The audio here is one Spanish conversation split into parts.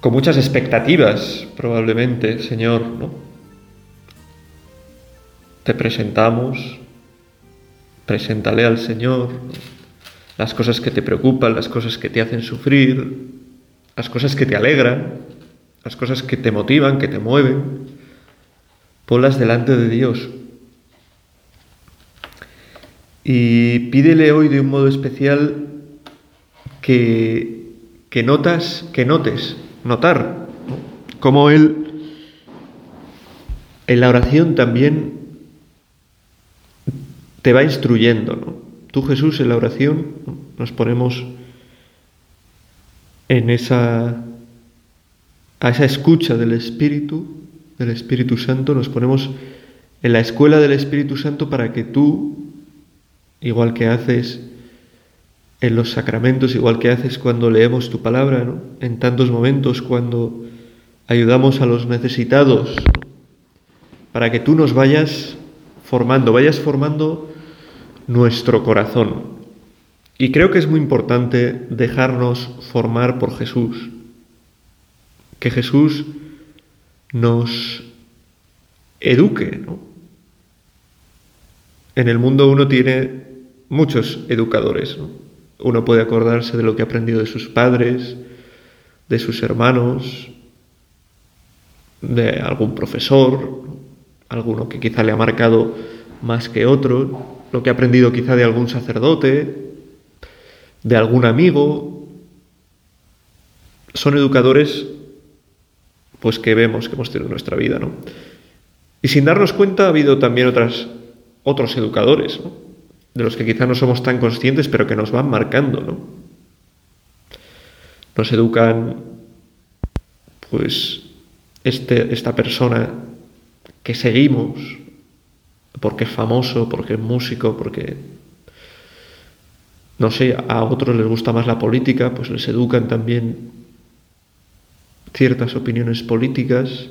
con muchas expectativas, probablemente, Señor, ¿no? Te presentamos, preséntale al Señor las cosas que te preocupan, las cosas que te hacen sufrir, las cosas que te alegran, las cosas que te motivan, que te mueven. Ponlas delante de Dios. Y pídele hoy de un modo especial que, que notas, que notes notar cómo Él en la oración también te va instruyendo. ¿no? Tú Jesús en la oración nos ponemos en esa a esa escucha del Espíritu, del Espíritu Santo, nos ponemos en la escuela del Espíritu Santo para que tú, igual que haces en los sacramentos, igual que haces cuando leemos tu palabra, en tantos momentos cuando ayudamos a los necesitados, para que tú nos vayas formando, vayas formando nuestro corazón. Y creo que es muy importante dejarnos formar por Jesús, que Jesús nos eduque. En el mundo uno tiene muchos educadores. ¿no? Uno puede acordarse de lo que ha aprendido de sus padres, de sus hermanos, de algún profesor, alguno que quizá le ha marcado más que otro, lo que ha aprendido quizá de algún sacerdote, de algún amigo. Son educadores pues que vemos que hemos tenido en nuestra vida, ¿no? Y sin darnos cuenta ha habido también otras, otros educadores, ¿no? De los que quizá no somos tan conscientes, pero que nos van marcando, ¿no? Nos educan, pues, este, esta persona que seguimos, porque es famoso, porque es músico, porque, no sé, a otros les gusta más la política, pues les educan también ciertas opiniones políticas.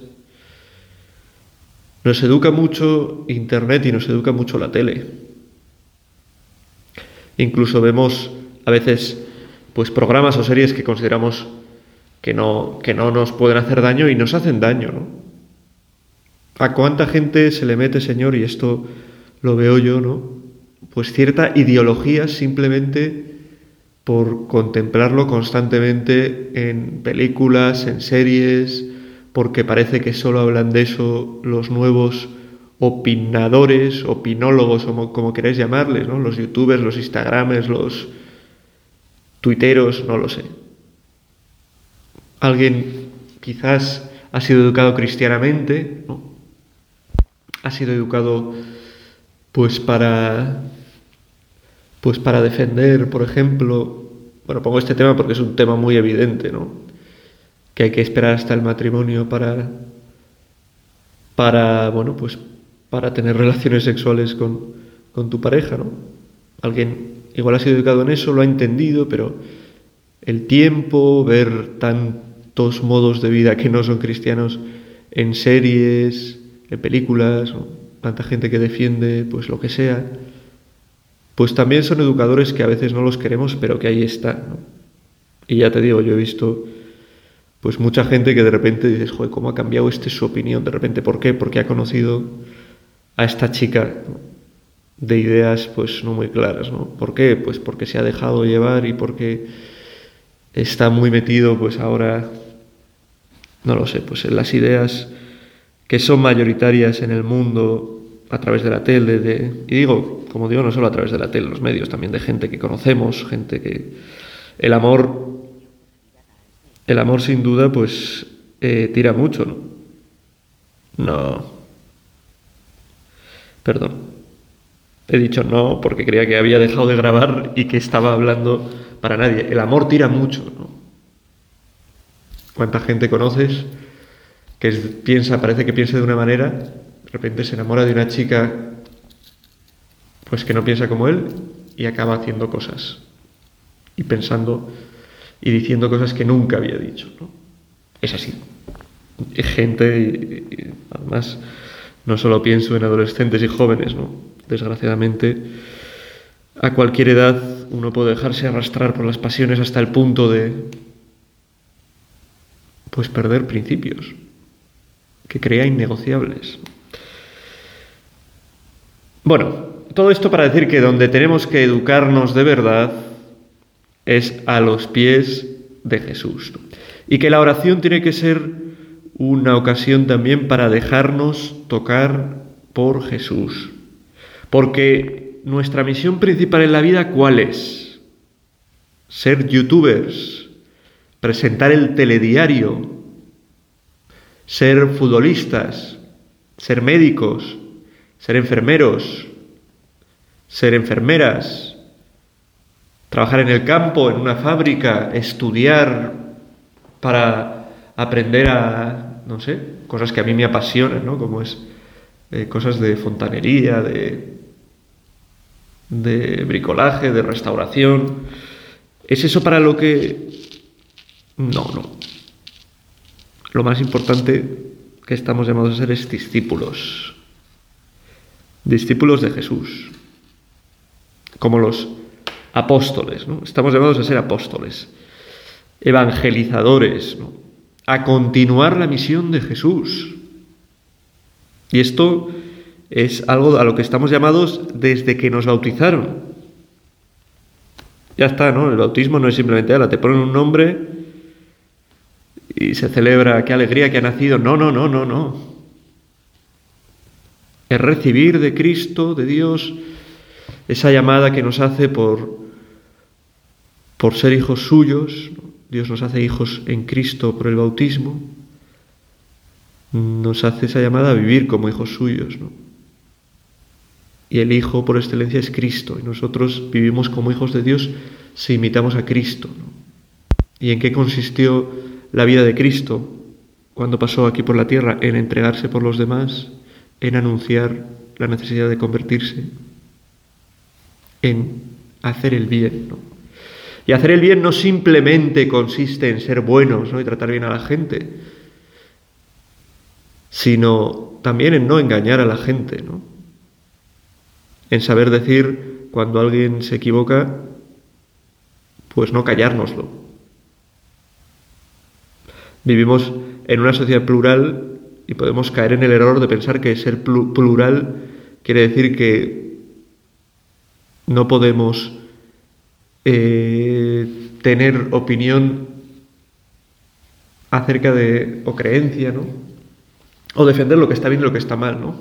Nos educa mucho Internet y nos educa mucho la tele. Incluso vemos a veces pues programas o series que consideramos que no, que no nos pueden hacer daño y nos hacen daño, ¿no? ¿A cuánta gente se le mete, Señor, y esto lo veo yo, ¿no? Pues cierta ideología simplemente por contemplarlo constantemente en películas, en series, porque parece que solo hablan de eso los nuevos opinadores, opinólogos, como, como queréis llamarles, ¿no? los youtubers, los instagrames, los tuiteros, no lo sé. Alguien quizás ha sido educado cristianamente, ¿no? ha sido educado pues para pues para defender, por ejemplo, bueno, pongo este tema porque es un tema muy evidente, ¿no? Que hay que esperar hasta el matrimonio para para bueno, pues para tener relaciones sexuales con, tu pareja, ¿no? Alguien igual ha sido educado en eso, lo ha entendido, pero el tiempo, ver tantos modos de vida que no son cristianos en series, en películas, tanta gente que defiende pues lo que sea, pues también son educadores que a veces no los queremos, pero que ahí están. Y ya te digo, yo he visto pues mucha gente que de repente dices, joder, ¿cómo ha cambiado este su opinión? De repente, ¿por qué? Porque ha conocido a esta chica de ideas pues no muy claras, ¿no? ¿Por qué? Pues porque se ha dejado llevar y porque está muy metido pues ahora, no lo sé, pues en las ideas que son mayoritarias en el mundo a través de la tele, y digo, como digo, no solo a través de la tele, los medios, también de gente que conocemos, gente que... El amor, el amor sin duda pues eh, tira mucho, ¿no? No, Perdón. He dicho no porque creía que había dejado de grabar y que estaba hablando para nadie. El amor tira mucho, ¿no? ¿Cuánta gente conoces que piensa, parece que piensa de una manera, de repente se enamora de una chica pues que no piensa como él y acaba haciendo cosas y pensando y diciendo cosas que nunca había dicho. ¿no? Es así. Gente, además, no solo pienso en adolescentes y jóvenes, ¿no? Desgraciadamente, a cualquier edad uno puede dejarse arrastrar por las pasiones hasta el punto de, pues, perder principios que crea innegociables. Bueno, todo esto para decir que donde tenemos que educarnos de verdad es a los pies de Jesús. Y que la oración tiene que ser una ocasión también para dejarnos tocar por Jesús. Porque nuestra misión principal en la vida, ¿cuál es? Ser youtubers, presentar el telediario, ser futbolistas, ser médicos, ser enfermeros, ser enfermeras, trabajar en el campo, en una fábrica, estudiar para aprender a, no sé, cosas que a mí me apasionan, ¿no? Como es eh, cosas de fontanería, de, de bricolaje, de restauración. ¿Es eso para lo que... No, no. Lo más importante que estamos llamados a ser es discípulos. Discípulos de Jesús como los apóstoles. ¿no? Estamos llamados a ser apóstoles, evangelizadores, a continuar la misión de Jesús. Y esto es algo a lo que estamos llamados desde que nos bautizaron. Ya está, ¿no? El bautismo no es simplemente, ala, te ponen un nombre y se celebra, qué alegría que ha nacido. No, no, no, no, no. Es recibir de Cristo, de Dios, esa llamada que nos hace por, por ser hijos suyos, Dios nos hace hijos en Cristo por el bautismo, nos hace esa llamada a vivir como hijos suyos. Y el Hijo por excelencia es Cristo, y nosotros vivimos como hijos de Dios si imitamos a Cristo. ¿Y en qué consistió la vida de Cristo cuando pasó aquí por la tierra? En entregarse por los demás, en anunciar la necesidad de convertirse, en hacer el bien. Y hacer el bien no simplemente consiste en ser buenos y tratar bien a la gente, sino también en no engañar a la gente, ¿no? en saber decir cuando alguien se equivoca, pues no callárnoslo. Vivimos en una sociedad plural y podemos caer en el error de pensar que ser plural quiere decir que no podemos eh, tener opinión acerca de, o creencia, ¿no? O defender lo que está bien y lo que está mal, ¿no?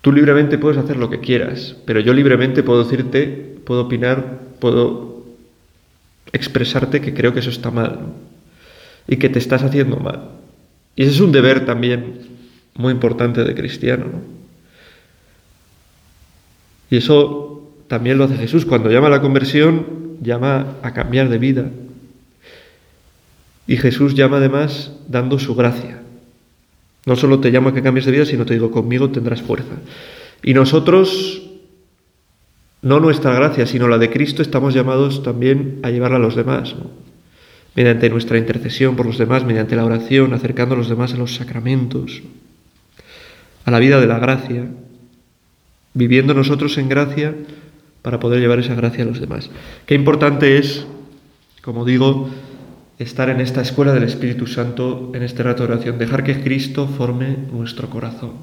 Tú libremente puedes hacer lo que quieras, pero yo libremente puedo decirte, puedo opinar, puedo expresarte que creo que eso está mal. Y que te estás haciendo mal. Y ese es un deber también muy importante de cristiano, ¿no? Y eso también lo hace Jesús. Cuando llama a la conversión, llama a cambiar de vida. Y Jesús llama además dando su gracia. No solo te llamo a que cambies de vida, sino te digo, conmigo tendrás fuerza. Y nosotros, no nuestra gracia, sino la de Cristo, estamos llamados también a llevarla a los demás. Mediante nuestra intercesión por los demás, mediante la oración, acercando a los demás a los sacramentos, a la vida de la gracia, viviendo nosotros en gracia para poder llevar esa gracia a los demás. Qué importante es, como digo, estar en esta escuela del Espíritu Santo, en este rato de oración, dejar que Cristo forme nuestro corazón.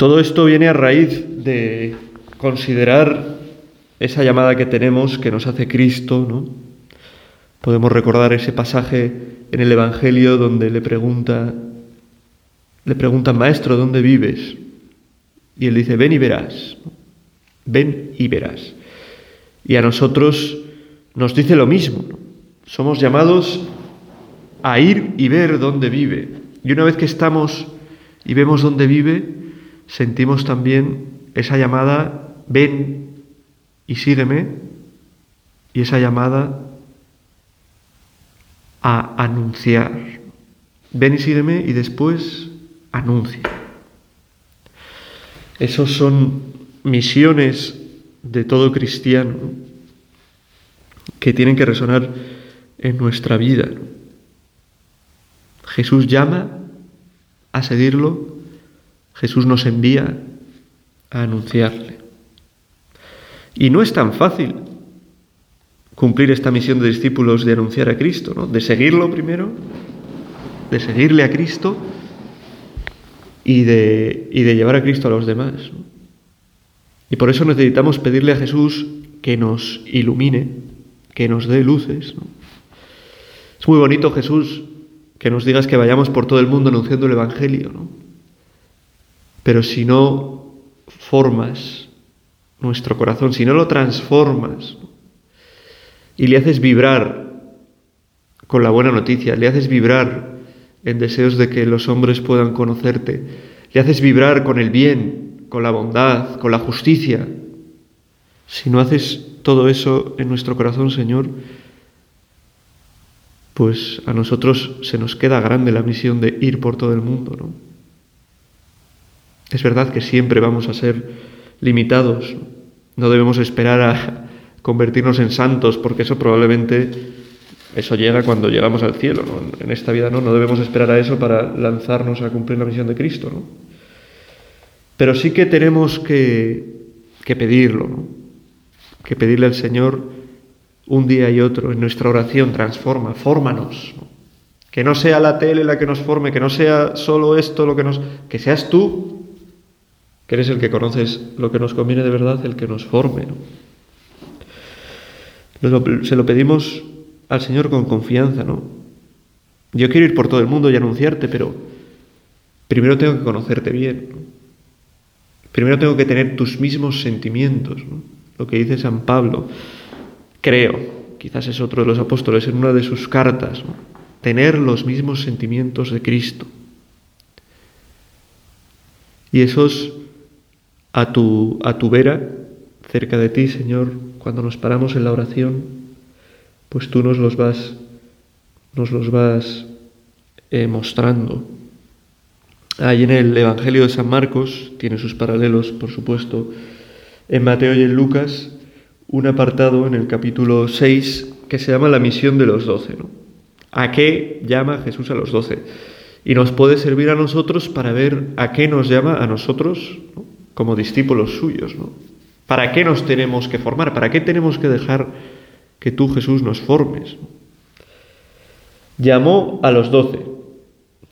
Todo esto viene a raíz de considerar esa llamada que tenemos que nos hace Cristo, ¿no? Podemos recordar ese pasaje en el Evangelio donde le pregunta, le preguntan, maestro, ¿dónde vives? Y él dice, ven y verás, ven y verás. Y a nosotros nos dice lo mismo, somos llamados a ir y ver dónde vive. Y una vez que estamos y vemos dónde vive, sentimos también esa llamada, ven y sígueme, y esa llamada a anunciar. Ven y sígueme y después anuncia. Esos son misiones de todo cristiano que tienen que resonar en nuestra vida. Jesús llama a seguirlo, Jesús nos envía a anunciarle. Y no es tan fácil cumplir esta misión de discípulos de anunciar a Cristo, ¿no? de seguirlo primero, de seguirle a Cristo y de, y de llevar a Cristo a los demás. Y por eso necesitamos pedirle a Jesús que nos ilumine, que nos dé luces. Es muy bonito Jesús que nos digas que vayamos por todo el mundo anunciando el Evangelio, ¿no? Pero si no formas nuestro corazón, si no lo transformas y le haces vibrar con la buena noticia, le haces vibrar en deseos de que los hombres puedan conocerte, le haces vibrar con el bien, con la bondad, con la justicia. Si no haces todo eso en nuestro corazón, Señor, pues a nosotros se nos queda grande la misión de ir por todo el mundo, ¿no? Es verdad que siempre vamos a ser limitados, no debemos esperar a convertirnos en santos, porque eso probablemente eso llega cuando llegamos al cielo. En esta vida no, no debemos esperar a eso para lanzarnos a cumplir la misión de Cristo, ¿no? Pero sí que tenemos que, que pedirlo, ¿no? Que pedirle al Señor un día y otro en nuestra oración, transforma, fórmanos. Que no sea la tele la que nos forme, que no sea solo esto lo que nos... Que seas tú, que eres el que conoces lo que nos conviene de verdad, el que nos forme. Se lo pedimos al Señor con confianza, ¿no? Yo quiero ir por todo el mundo y anunciarte, pero primero tengo que conocerte bien. Primero tengo que tener tus mismos sentimientos, lo que dice San Pablo creo, quizás es otro de los apóstoles en una de sus cartas, tener los mismos sentimientos de Cristo. Y esos a tu, a tu vera, cerca de ti, Señor, cuando nos paramos en la oración, pues tú nos los vas, nos los vas eh, mostrando. Ahí en el Evangelio de San Marcos, tiene sus paralelos, por supuesto, en Mateo y en Lucas, un apartado en el capítulo 6 que se llama la misión de los doce. ¿no? ¿A qué llama Jesús a los doce? Y nos puede servir a nosotros para ver a qué nos llama a nosotros como discípulos suyos. ¿no? ¿Para qué nos tenemos que formar? ¿Para qué tenemos que dejar que tú, Jesús, nos formes? Llamó a los doce,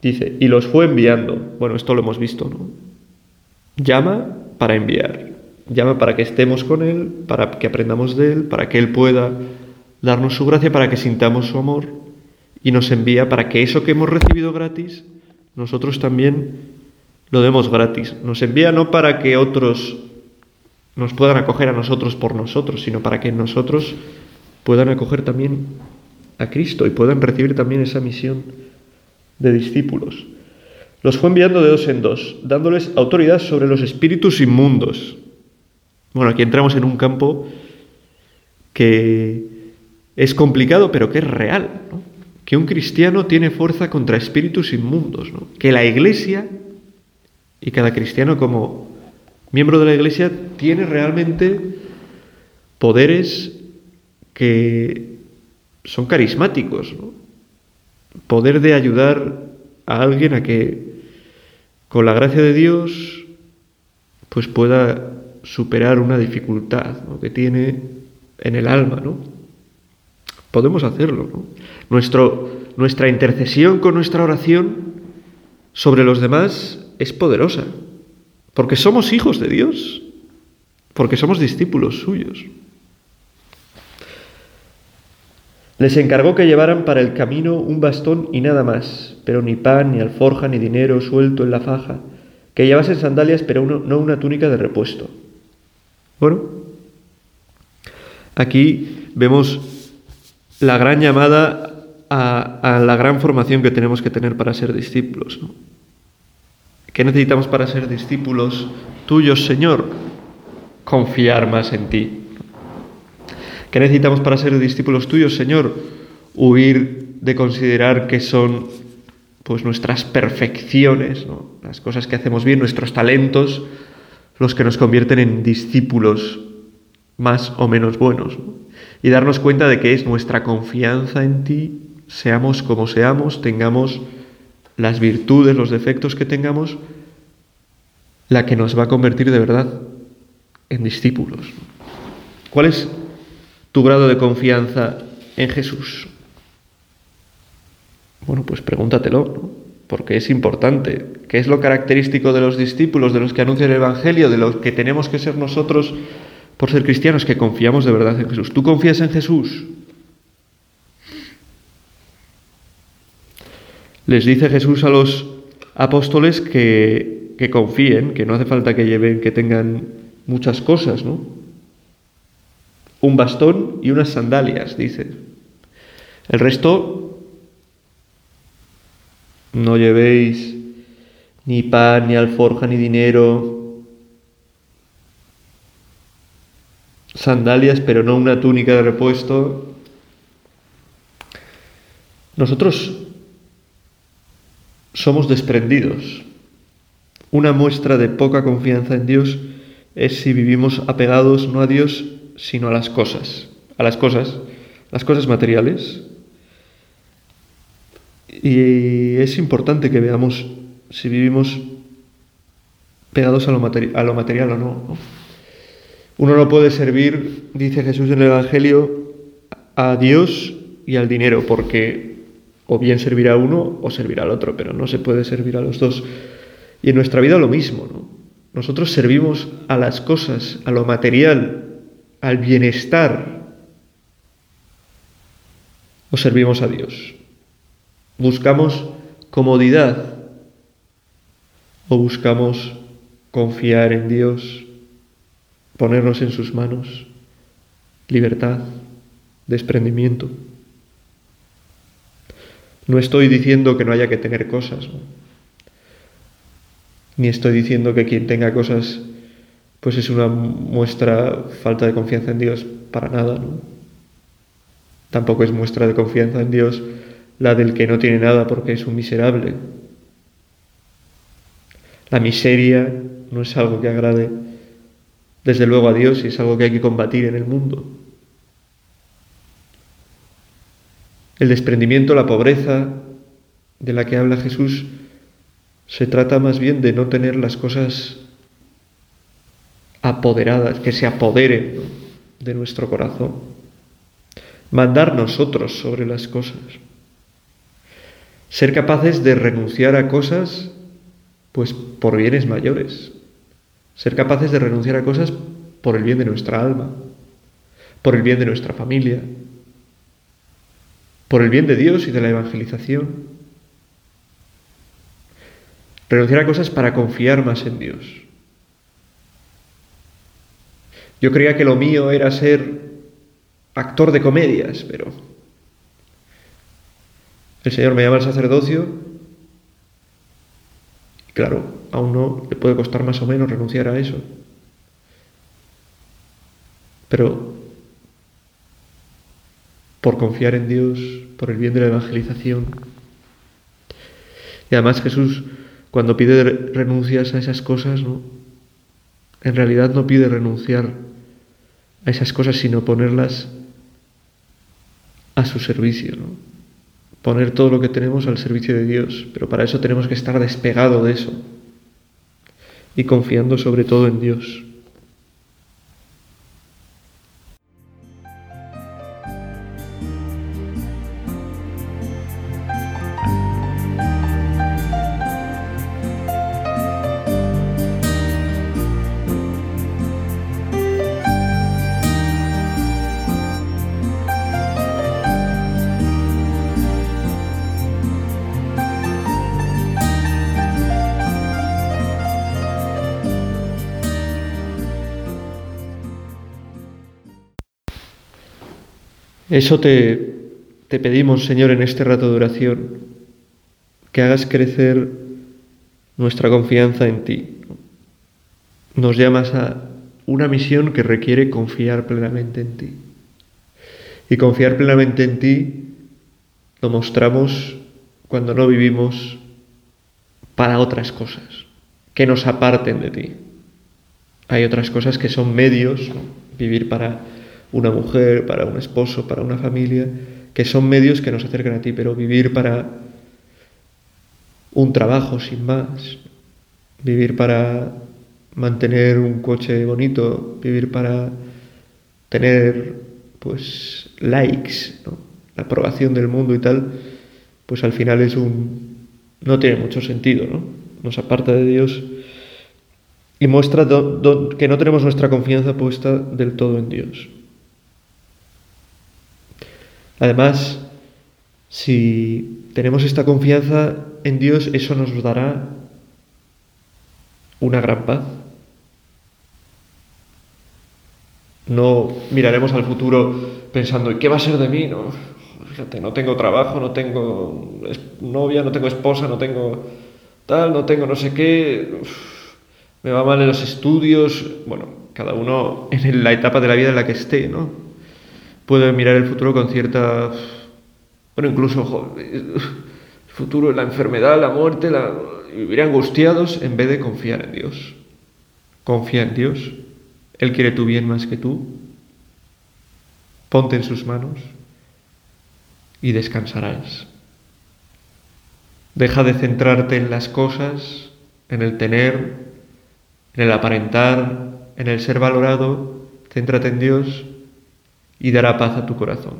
dice, y los fue enviando. Bueno, esto lo hemos visto, ¿no? Llama para enviar llama para que estemos con Él, para que aprendamos de Él, para que Él pueda darnos su gracia, para que sintamos su amor y nos envía para que eso que hemos recibido gratis, nosotros también lo demos gratis. Nos envía no para que otros nos puedan acoger a nosotros por nosotros, sino para que nosotros puedan acoger también a Cristo y puedan recibir también esa misión de discípulos. Los fue enviando de dos en dos, dándoles autoridad sobre los espíritus inmundos bueno, aquí entramos en un campo que es complicado, pero que es real, que un cristiano tiene fuerza contra espíritus inmundos, que la iglesia y cada cristiano como miembro de la iglesia tiene realmente poderes que son carismáticos, poder de ayudar a alguien a que con la gracia de Dios pues pueda superar una dificultad que tiene en el alma, ¿no? Podemos hacerlo, ¿no? Nuestro, nuestra intercesión con nuestra oración sobre los demás es poderosa, porque somos hijos de Dios, porque somos discípulos suyos. Les encargó que llevaran para el camino un bastón y nada más, pero ni pan, ni alforja, ni dinero suelto en la faja, que llevasen sandalias, pero no una túnica de repuesto. Bueno, aquí vemos la gran llamada a, la gran formación que tenemos que tener para ser discípulos. ¿Qué necesitamos para ser discípulos tuyos, Señor? Confiar más en ti. ¿Qué necesitamos para ser discípulos tuyos, Señor? Huir de considerar que son pues nuestras perfecciones, las cosas que hacemos bien, nuestros talentos, los que nos convierten en discípulos más o menos buenos. Y darnos cuenta de que es nuestra confianza en ti, seamos como seamos, tengamos las virtudes, los defectos que tengamos, la que nos va a convertir de verdad en discípulos. ¿Cuál es tu grado de confianza en Jesús? Bueno, pues pregúntatelo, porque es importante. ¿Qué es lo característico de los discípulos, de los que anuncian el Evangelio, de los que tenemos que ser nosotros por ser cristianos, que confiamos de verdad en Jesús? ¿Tú confías en Jesús? Les dice Jesús a los apóstoles que, que confíen, que no hace falta que lleven, que tengan muchas cosas, ¿no? Un bastón y unas sandalias, dice. El resto, no llevéis ni pan, ni alforja, ni dinero, sandalias, pero no una túnica de repuesto. Nosotros somos desprendidos. Una muestra de poca confianza en Dios es si vivimos apegados no a Dios, sino a las cosas, a las cosas, las cosas materiales. Y es importante que veamos si vivimos pegados a lo, a lo material o no. Uno no puede servir, dice Jesús en el Evangelio, a Dios y al dinero, porque o bien servirá uno o servirá al otro, pero no se puede servir a los dos. Y en nuestra vida lo mismo, ¿no? Nosotros servimos a las cosas, a lo material, al bienestar, o servimos a Dios. Buscamos comodidad o buscamos confiar en Dios, ponernos en sus manos, libertad, desprendimiento. No estoy diciendo que no haya que tener cosas, ni estoy diciendo que quien tenga cosas pues es una muestra falta de confianza en Dios para nada, Tampoco es muestra de confianza en Dios la del que no tiene nada porque es un miserable. La miseria no es algo que agrade desde luego a Dios y es algo que hay que combatir en el mundo. El desprendimiento, la pobreza de la que habla Jesús, se trata más bien de no tener las cosas apoderadas, que se apoderen de nuestro corazón. Mandar nosotros sobre las cosas. Ser capaces de renunciar a cosas, pues por bienes mayores. Ser capaces de renunciar a cosas por el bien de nuestra alma, por el bien de nuestra familia, por el bien de Dios y de la evangelización. Renunciar a cosas para confiar más en Dios. Yo creía que lo mío era ser actor de comedias, pero el Señor me llama al sacerdocio y claro, a uno le puede costar más o menos renunciar a eso. Pero por confiar en Dios, por el bien de la evangelización. Y además Jesús, cuando pide renuncias a esas cosas, ¿no? en realidad no pide renunciar a esas cosas, sino ponerlas a su servicio, ¿no? poner todo lo que tenemos al servicio de Dios, pero para eso tenemos que estar despegado de eso y confiando sobre todo en Dios. Eso te, te pedimos, Señor, en este rato de oración, que hagas crecer nuestra confianza en ti. Nos llamas a una misión que requiere confiar plenamente en ti. Y confiar plenamente en ti lo mostramos cuando no vivimos para otras cosas, que nos aparten de ti. Hay otras cosas que son medios, vivir para una mujer, para un esposo, para una familia, que son medios que nos acercan a ti, pero vivir para un trabajo sin más, vivir para mantener un coche bonito, vivir para tener pues likes, la aprobación del mundo y tal, pues al final es un no tiene mucho sentido, ¿no? Nos aparta de Dios y muestra que no tenemos nuestra confianza puesta del todo en Dios. Además, si tenemos esta confianza en Dios, eso nos dará una gran paz. No miraremos al futuro pensando, ¿y qué va a ser de mí? No, fíjate, no tengo trabajo, no tengo novia, no tengo esposa, no tengo tal, no tengo no sé qué, me va mal en los estudios. Bueno, cada uno en la etapa de la vida en la que esté, ¿no? Puede mirar el futuro con cierta. Bueno, incluso el futuro, la enfermedad, la muerte, la... vivir angustiados en vez de confiar en Dios. Confía en Dios. Él quiere tu bien más que tú. Ponte en sus manos y descansarás. Deja de centrarte en las cosas, en el tener, en el aparentar, en el ser valorado. Céntrate en Dios y dará paz a tu corazón.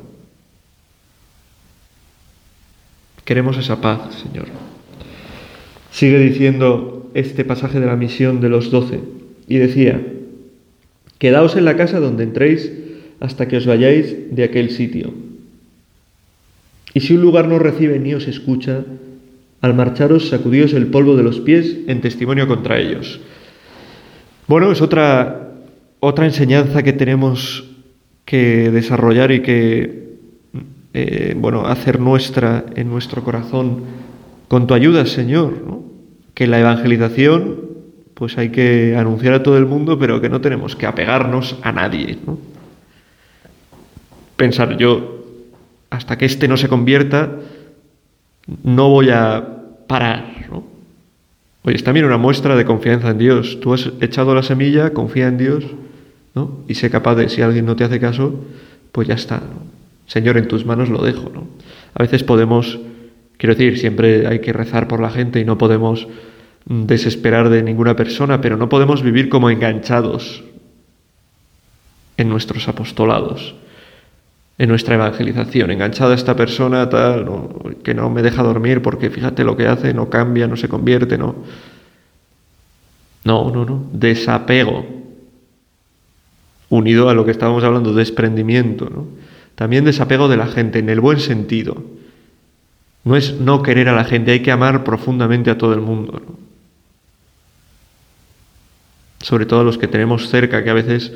Queremos esa paz, Señor. Sigue diciendo este pasaje de la misión de los doce y decía, Quedaos en la casa donde entréis hasta que os vayáis de aquel sitio. Y si un lugar no recibe ni os escucha, al marcharos sacudíos el polvo de los pies en testimonio contra ellos. Bueno, es otra, otra enseñanza que tenemos que desarrollar y que, eh, bueno, hacer nuestra en nuestro corazón con tu ayuda, Señor, que la evangelización pues hay que anunciar a todo el mundo, pero que no tenemos que apegarnos a nadie. ¿no? Pensar yo, hasta que éste no se convierta, no voy a parar. ¿no? Oye, es también una muestra de confianza en Dios. Tú has echado la semilla, confía en Dios, ¿no? Y sé capaz de, si alguien no te hace caso, pues ya está. Señor, en tus manos lo dejo. ¿no? A veces podemos, quiero decir, siempre hay que rezar por la gente y no podemos desesperar de ninguna persona, pero no podemos vivir como enganchados en nuestros apostolados, en nuestra evangelización, enganchado a esta persona tal, que no me deja dormir porque fíjate lo que hace, no cambia, no se convierte, no. No, no, no, desapego, unido a lo que estábamos hablando, desprendimiento, ¿no? También desapego de la gente, en el buen sentido. No es no querer a la gente, hay que amar profundamente a todo el mundo. ¿no? sobre todo los que tenemos cerca, que a veces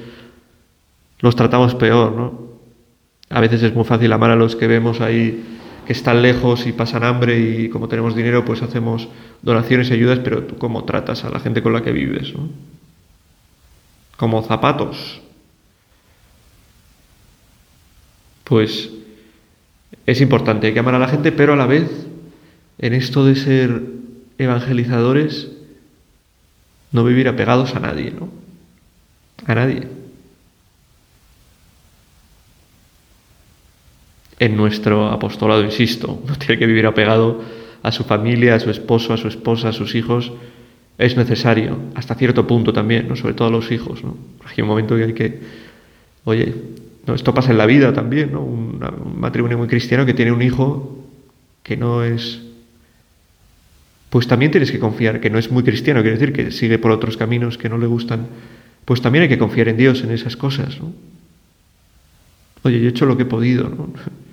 los tratamos peor, ¿no? A veces es muy fácil amar a los que vemos ahí que están lejos y pasan hambre y como tenemos dinero pues hacemos donaciones y ayudas, pero tú cómo tratas a la gente con la que vives, ¿no? Como zapatos. Pues es importante, hay que amar a la gente, pero a la vez, en esto de ser evangelizadores, no vivir apegados a nadie, ¿no? A nadie. En nuestro apostolado, insisto, no tiene que vivir apegado a su familia, a su esposo, a su esposa, a sus hijos. Es necesario, hasta cierto punto también, ¿no? sobre todo a los hijos. ¿no? Hay un momento que hay que, oye, esto pasa en la vida también, ¿no? un matrimonio muy cristiano que tiene un hijo que no es pues también tienes que confiar, que no es muy cristiano, quiere decir que sigue por otros caminos que no le gustan, pues también hay que confiar en Dios en esas cosas, ¿no? Oye, yo he hecho lo que he podido, ¿no?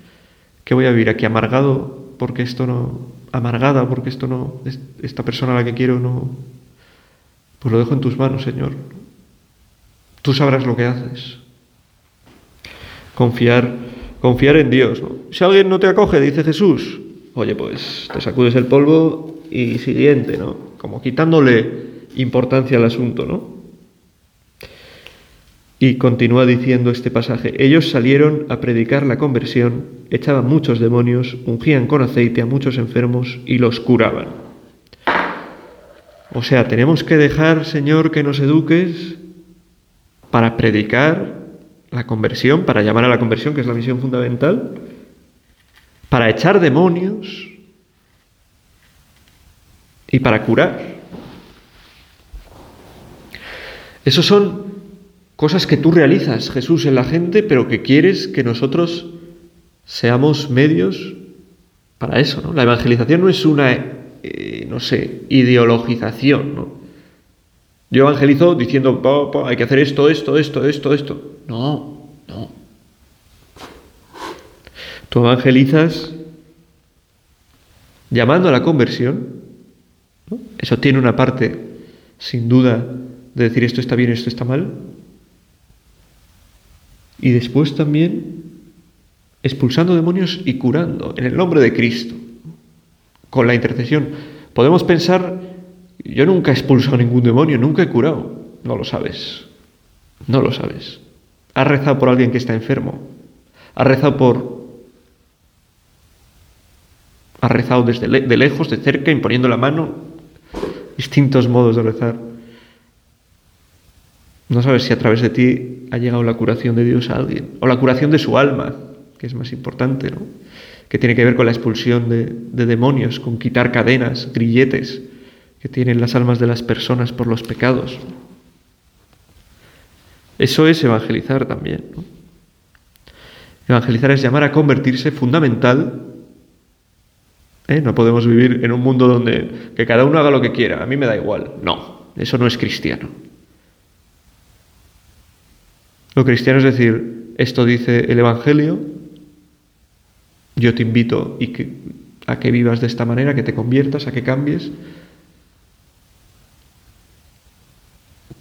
¿Qué voy a vivir aquí amargado porque esto no, amargada porque esto no, esta persona a la que quiero no, pues lo dejo en tus manos, Señor. Tú sabrás lo que haces. Confiar confiar en Dios. Si alguien no te acoge, dice Jesús, oye, pues te sacudes el polvo y siguiente, ¿no? Como quitándole importancia al asunto, ¿no? Y continúa diciendo este pasaje, ellos salieron a predicar la conversión, echaban muchos demonios, ungían con aceite a muchos enfermos y los curaban. O sea, tenemos que dejar, Señor, que nos eduques para predicar la conversión, para llamar a la conversión, que es la misión fundamental, para echar demonios y para curar. Esos son cosas que tú realizas, Jesús, en la gente, pero que quieres que nosotros seamos medios para eso, ¿no? La evangelización no es una, eh, no sé, ideologización. Yo evangelizo diciendo, hay que hacer esto, esto, esto, esto, esto. No, no. Tú evangelizas llamando a la conversión. Eso tiene una parte, sin duda, de decir esto está bien, esto está mal, y después también expulsando demonios y curando en el nombre de Cristo, con la intercesión. Podemos pensar, yo nunca he expulsado ningún demonio, nunca he curado. No lo sabes, no lo sabes. Has rezado por alguien que está enfermo, has rezado por... Has rezado desde de lejos, de cerca, imponiendo la mano, distintos modos de rezar. No sabes si a través de ti ha llegado la curación de Dios a alguien, o la curación de su alma, que es más importante, ¿no? que tiene que ver con la expulsión de, demonios, con quitar cadenas, grilletes que tienen las almas de las personas por los pecados. Eso es evangelizar también. Evangelizar es llamar a convertirse fundamental. ¿eh? No podemos vivir en un mundo donde que cada uno haga lo que quiera. A mí me da igual. No, eso no es cristiano. Lo cristiano es decir, esto dice el Evangelio, yo te invito a que vivas de esta manera, que te conviertas, a que cambies,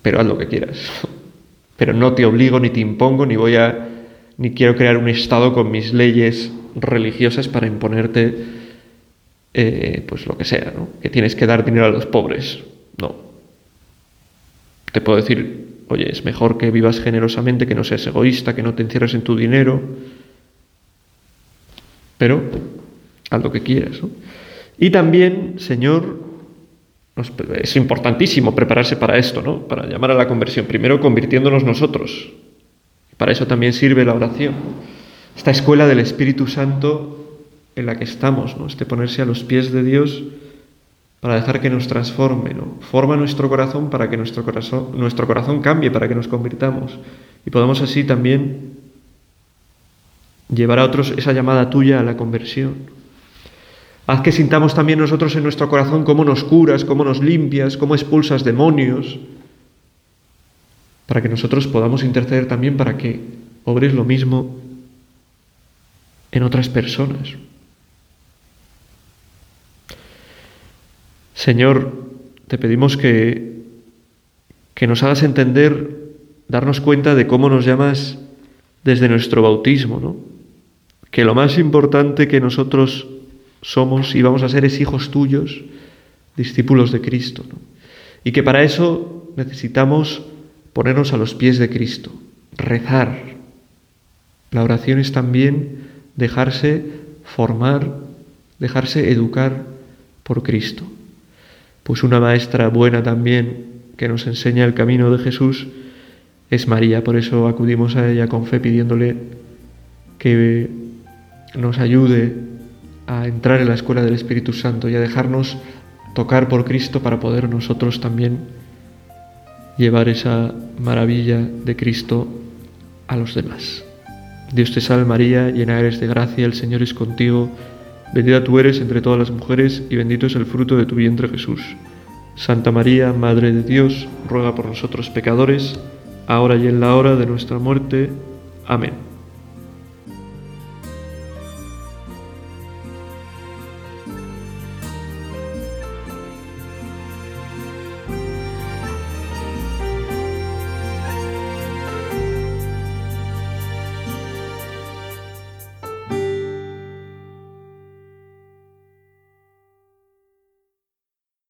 pero haz lo que quieras. Pero no te obligo, ni te impongo, ni voy a, ni quiero crear un estado con mis leyes religiosas para imponerte, eh, pues lo que sea, ¿no? Que tienes que dar dinero a los pobres. No. Te puedo decir, Oye, es mejor que vivas generosamente, que no seas egoísta, que no te encierres en tu dinero, pero haz lo que quieras. Y también, Señor, es importantísimo prepararse para esto, ¿no? Para llamar a la conversión. Primero convirtiéndonos nosotros. Para eso también sirve la oración. Esta escuela del Espíritu Santo en la que estamos, ¿no? Este ponerse a los pies de Dios para dejar que nos transforme, ¿no? Forma nuestro corazón para que nuestro corazón, nuestro corazón cambie, para que nos convirtamos. Y podamos así también llevar a otros esa llamada tuya a la conversión. Haz que sintamos también nosotros en nuestro corazón cómo nos curas, cómo nos limpias, cómo expulsas demonios, para que nosotros podamos interceder también para que obres lo mismo en otras personas. Señor, te pedimos que, que nos hagas entender, darnos cuenta de cómo nos llamas desde nuestro bautismo, ¿no? Que lo más importante que nosotros somos y vamos a ser es hijos tuyos, discípulos de Cristo. Y que para eso necesitamos ponernos a los pies de Cristo, rezar. La oración es también dejarse formar, dejarse educar por Cristo pues una maestra buena también que nos enseña el camino de Jesús es María. Por eso acudimos a ella con fe pidiéndole que nos ayude a entrar en la escuela del Espíritu Santo y a dejarnos tocar por Cristo para poder nosotros también llevar esa maravilla de Cristo a los demás. Dios te salve María, llena eres de gracia, el Señor es contigo Bendita tú eres entre todas las mujeres y bendito es el fruto de tu vientre Jesús. Santa María, Madre de Dios, ruega por nosotros pecadores, ahora y en la hora de nuestra muerte. Amén.